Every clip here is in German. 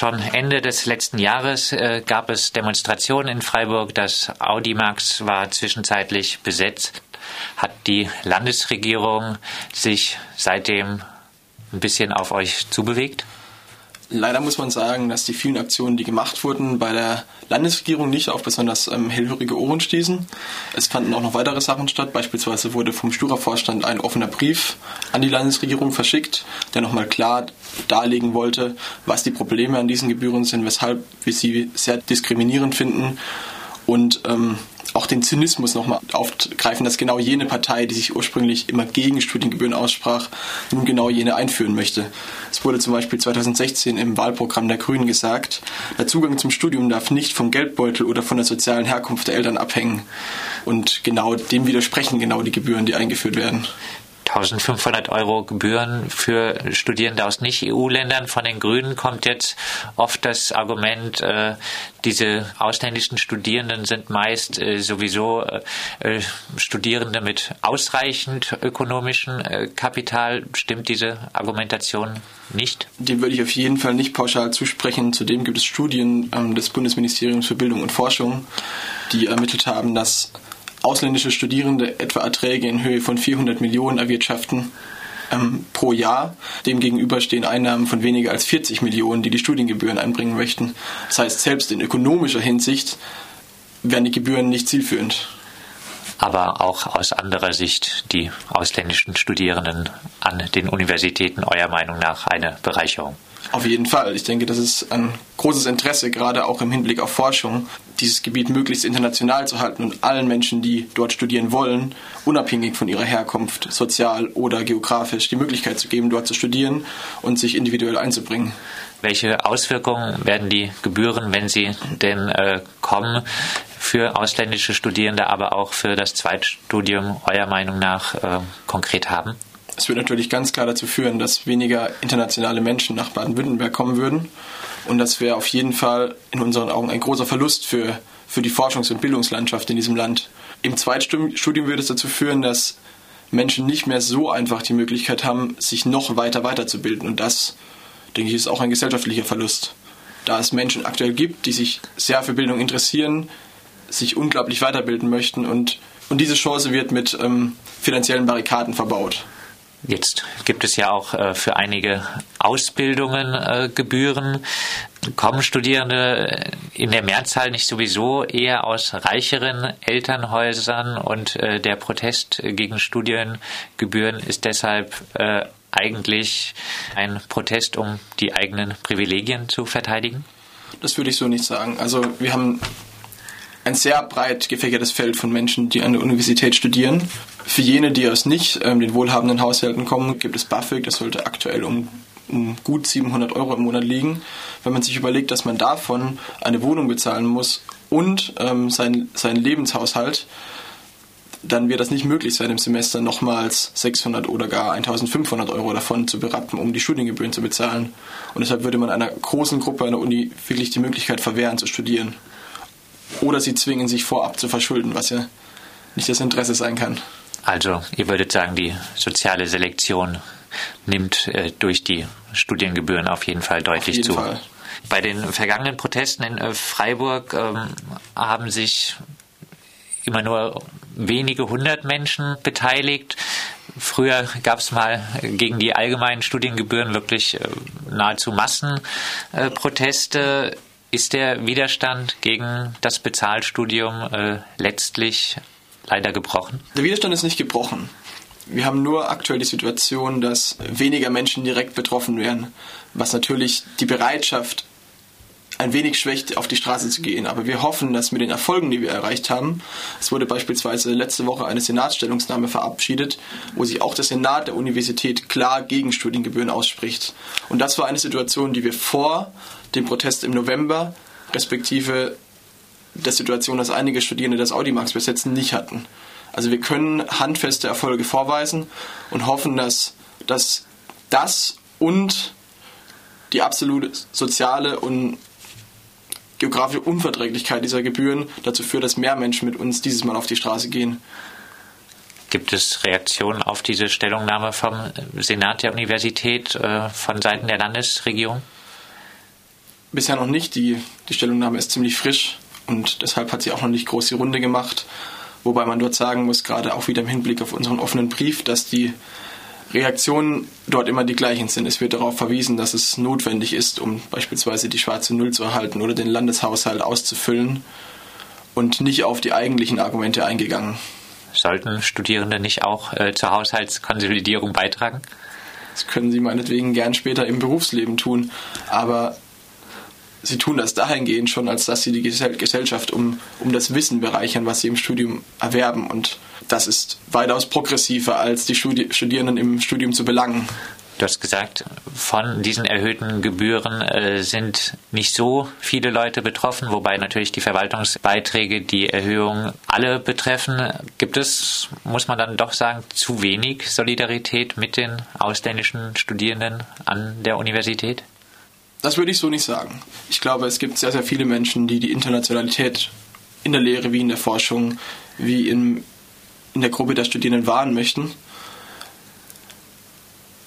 Schon Ende des letzten Jahres äh, gab es Demonstrationen in Freiburg. Das Audimax war zwischenzeitlich besetzt. Hat die Landesregierung sich seitdem ein bisschen auf euch zubewegt? Leider muss man sagen, dass die vielen Aktionen, die gemacht wurden, bei der Landesregierung nicht auf besonders ähm, hellhörige Ohren stießen. Es fanden auch noch weitere Sachen statt. Beispielsweise wurde vom Stura-Vorstand ein offener Brief an die Landesregierung verschickt, der nochmal klar darlegen wollte, was die Probleme an diesen Gebühren sind, weshalb wir sie sehr diskriminierend finden und ähm, auch den Zynismus nochmal aufgreifen, dass genau jene Partei, die sich ursprünglich immer gegen Studiengebühren aussprach, nun genau jene einführen möchte. Es wurde zum Beispiel 2016 im Wahlprogramm der Grünen gesagt, der Zugang zum Studium darf nicht vom Geldbeutel oder von der sozialen Herkunft der Eltern abhängen. Und genau dem widersprechen genau die Gebühren, die eingeführt werden. 1500 Euro Gebühren für Studierende aus Nicht-EU-Ländern. Von den Grünen kommt jetzt oft das Argument, äh, diese ausländischen Studierenden sind meist äh, sowieso äh, Studierende mit ausreichend ökonomischem Kapital. Stimmt diese Argumentation nicht? Dem würde ich auf jeden Fall nicht pauschal zusprechen. Zudem gibt es Studien ähm, des Bundesministeriums für Bildung und Forschung, die ermittelt haben, dass ausländische Studierende etwa Erträge in Höhe von 400 Millionen erwirtschaften ähm, pro Jahr. Demgegenüber stehen Einnahmen von weniger als 40 Millionen, die die Studiengebühren einbringen möchten. Das heißt, selbst in ökonomischer Hinsicht wären die Gebühren nicht zielführend. Aber auch aus anderer Sicht die ausländischen Studierenden an den Universitäten eurer Meinung nach eine Bereicherung. Auf jeden Fall. Ich denke, das ist ein großes Interesse, gerade auch im Hinblick auf Forschung, dieses Gebiet möglichst international zu halten und allen Menschen, die dort studieren wollen, unabhängig von ihrer Herkunft, sozial oder geografisch, die Möglichkeit zu geben, dort zu studieren und sich individuell einzubringen. Welche Auswirkungen werden die Gebühren, wenn sie denn äh, kommen, für ausländische Studierende, aber auch für das Zweitstudium eurer Meinung nach äh, konkret haben? Es wird natürlich ganz klar dazu führen, dass weniger internationale Menschen nach Baden-Württemberg kommen würden. Und das wäre auf jeden Fall in unseren Augen ein großer Verlust für, für die Forschungs- und Bildungslandschaft in diesem Land. Im Zweitstudium würde es dazu führen, dass Menschen nicht mehr so einfach die Möglichkeit haben, sich noch weiter weiterzubilden. Und das, denke ich, ist auch ein gesellschaftlicher Verlust. Da es Menschen aktuell gibt, die sich sehr für Bildung interessieren, sich unglaublich weiterbilden möchten und, und diese Chance wird mit ähm, finanziellen Barrikaden verbaut. Jetzt gibt es ja auch äh, für einige Ausbildungen äh, Gebühren. Kommen Studierende in der Mehrzahl nicht sowieso eher aus reicheren Elternhäusern und äh, der Protest gegen Studiengebühren ist deshalb äh, eigentlich ein Protest, um die eigenen Privilegien zu verteidigen? Das würde ich so nicht sagen. Also wir haben ein sehr breit gefächertes Feld von Menschen, die an der Universität studieren. Für jene, die aus nicht ähm, den wohlhabenden Haushalten kommen, gibt es BAföG, das sollte aktuell um, um gut 700 Euro im Monat liegen. Wenn man sich überlegt, dass man davon eine Wohnung bezahlen muss und ähm, sein, seinen Lebenshaushalt, dann wird das nicht möglich sein, im Semester nochmals 600 oder gar 1500 Euro davon zu berappen, um die Studiengebühren zu bezahlen. Und deshalb würde man einer großen Gruppe an der Uni wirklich die Möglichkeit verwehren, zu studieren oder sie zwingen sich vorab zu verschulden, was ja nicht das Interesse sein kann. Also, ihr würdet sagen, die soziale Selektion nimmt äh, durch die Studiengebühren auf jeden Fall deutlich jeden zu. Fall. Bei den vergangenen Protesten in äh, Freiburg ähm, haben sich immer nur wenige hundert Menschen beteiligt. Früher gab es mal gegen die allgemeinen Studiengebühren wirklich äh, nahezu Massenproteste. Ist der Widerstand gegen das Bezahlstudium äh, letztlich leider gebrochen? Der Widerstand ist nicht gebrochen. Wir haben nur aktuell die Situation, dass weniger Menschen direkt betroffen wären, was natürlich die Bereitschaft ein wenig schwächt, auf die Straße zu gehen. Aber wir hoffen, dass mit den Erfolgen, die wir erreicht haben, es wurde beispielsweise letzte Woche eine Senatsstellungnahme verabschiedet, wo sich auch der Senat der Universität klar gegen Studiengebühren ausspricht. Und das war eine Situation, die wir vor dem Protest im November, respektive der Situation, dass einige Studierende das Audimax besetzen, nicht hatten. Also wir können handfeste Erfolge vorweisen und hoffen, dass, dass das und die absolute soziale und geografische Unverträglichkeit dieser Gebühren dazu führt, dass mehr Menschen mit uns dieses Mal auf die Straße gehen. Gibt es Reaktionen auf diese Stellungnahme vom Senat der Universität äh, von Seiten der Landesregierung? bisher noch nicht. Die, die Stellungnahme ist ziemlich frisch und deshalb hat sie auch noch nicht groß die Runde gemacht. Wobei man dort sagen muss, gerade auch wieder im Hinblick auf unseren offenen Brief, dass die Reaktionen dort immer die gleichen sind. Es wird darauf verwiesen, dass es notwendig ist, um beispielsweise die schwarze Null zu erhalten oder den Landeshaushalt auszufüllen und nicht auf die eigentlichen Argumente eingegangen. Sollten Studierende nicht auch äh, zur Haushaltskonsolidierung beitragen? Das können sie meinetwegen gern später im Berufsleben tun, aber sie tun das dahingehend schon, als dass sie die Gesellschaft um, um das Wissen bereichern, was sie im Studium erwerben. Und das ist weitaus progressiver, als die Studi Studierenden im Studium zu belangen. Du hast gesagt, von diesen erhöhten Gebühren äh, sind nicht so viele Leute betroffen, wobei natürlich die Verwaltungsbeiträge die Erhöhung alle betreffen. Gibt es, muss man dann doch sagen, zu wenig Solidarität mit den ausländischen Studierenden an der Universität? Das würde ich so nicht sagen. Ich glaube, es gibt sehr, sehr viele Menschen, die die Internationalität in der Lehre wie in der Forschung, wie in, in der Gruppe der Studierenden wahren möchten.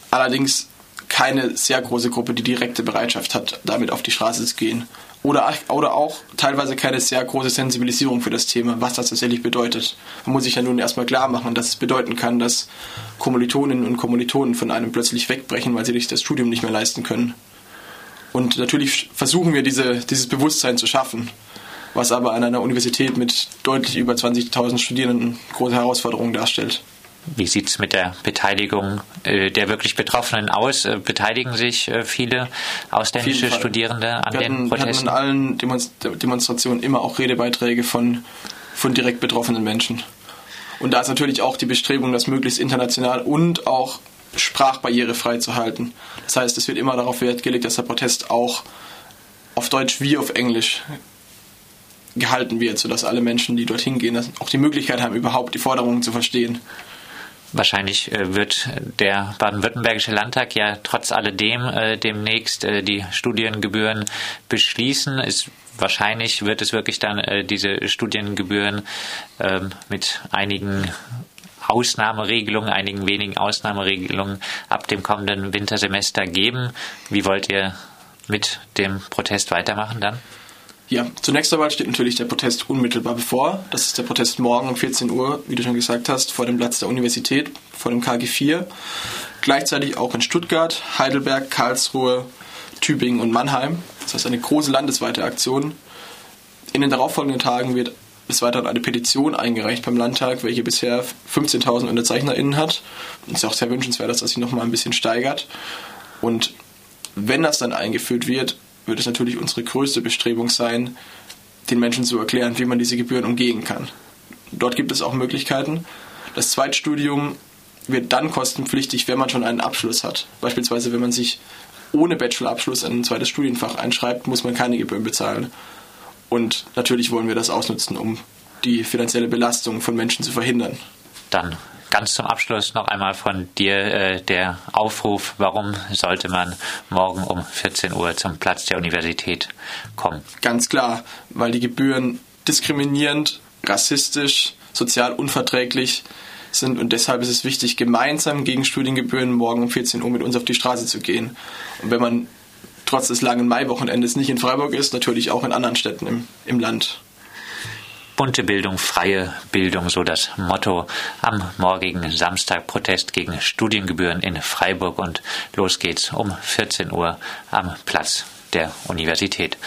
Allerdings keine sehr große Gruppe, die direkte Bereitschaft hat, damit auf die Straße zu gehen. Oder, oder auch teilweise keine sehr große Sensibilisierung für das Thema, was das tatsächlich bedeutet. Man muss sich ja nun erstmal klar machen, dass es bedeuten kann, dass Kommilitoninnen und Kommilitonen von einem plötzlich wegbrechen, weil sie sich das Studium nicht mehr leisten können. Und natürlich versuchen wir diese, dieses Bewusstsein zu schaffen, was aber an einer Universität mit deutlich über 20.000 Studierenden große Herausforderung darstellt. Wie sieht es mit der Beteiligung äh, der wirklich Betroffenen aus? Äh, beteiligen sich äh, viele ausländische Studierende an wir den hatten, Protesten? Wir hatten in allen Demonstrationen immer auch Redebeiträge von, von direkt betroffenen Menschen. Und da ist natürlich auch die Bestrebung, das möglichst international und auch sprachbarrierefrei zu halten. Das heißt, es wird immer darauf Wert gelegt, dass der Protest auch auf Deutsch wie auf Englisch gehalten wird, sodass alle Menschen, die dorthin gehen, auch die Möglichkeit haben, überhaupt die Forderungen zu verstehen. Wahrscheinlich äh, wird der baden-württembergische Landtag ja trotz alledem äh, demnächst äh, die Studiengebühren beschließen. Es, wahrscheinlich wird es wirklich dann äh, diese Studiengebühren ähm, mit einigen Ausnahmeregelungen, einigen wenigen Ausnahmeregelungen ab dem kommenden Wintersemester geben. Wie wollt ihr mit dem Protest weitermachen dann? Ja, zunächst einmal steht natürlich der Protest unmittelbar bevor. Das ist der Protest morgen um 14 Uhr, wie du schon gesagt hast, vor dem Platz der Universität, vor dem KG4. Gleichzeitig auch in Stuttgart, Heidelberg, Karlsruhe, Tübingen und Mannheim. Das heißt eine große landesweite Aktion. In den darauffolgenden Tagen wird bis weiterhin eine Petition eingereicht beim Landtag, welche bisher 15.000 UnterzeichnerInnen hat. Und es ist auch sehr wünschenswert, dass das sich nochmal ein bisschen steigert. Und wenn das dann eingeführt wird, wird es natürlich unsere größte Bestrebung sein, den Menschen zu erklären, wie man diese Gebühren umgehen kann. Dort gibt es auch Möglichkeiten. Das Zweitstudium wird dann kostenpflichtig, wenn man schon einen Abschluss hat. Beispielsweise, wenn man sich ohne Bachelorabschluss in ein zweites Studienfach einschreibt, muss man keine Gebühren bezahlen. Und natürlich wollen wir das ausnutzen, um die finanzielle Belastung von Menschen zu verhindern. Dann ganz zum Abschluss noch einmal von dir äh, der Aufruf, warum sollte man morgen um 14 Uhr zum Platz der Universität kommen? Ganz klar, weil die Gebühren diskriminierend, rassistisch, sozial unverträglich sind und deshalb ist es wichtig, gemeinsam gegen Studiengebühren morgen um 14 Uhr mit uns auf die Straße zu gehen. Und wenn man trotz des langen Maiwochenendes nicht in Freiburg ist, natürlich auch in anderen Städten im, im Land. Bunte Bildung, freie Bildung, so das Motto am morgigen Samstag Protest gegen Studiengebühren in Freiburg und los geht's um 14 Uhr am Platz der Universität.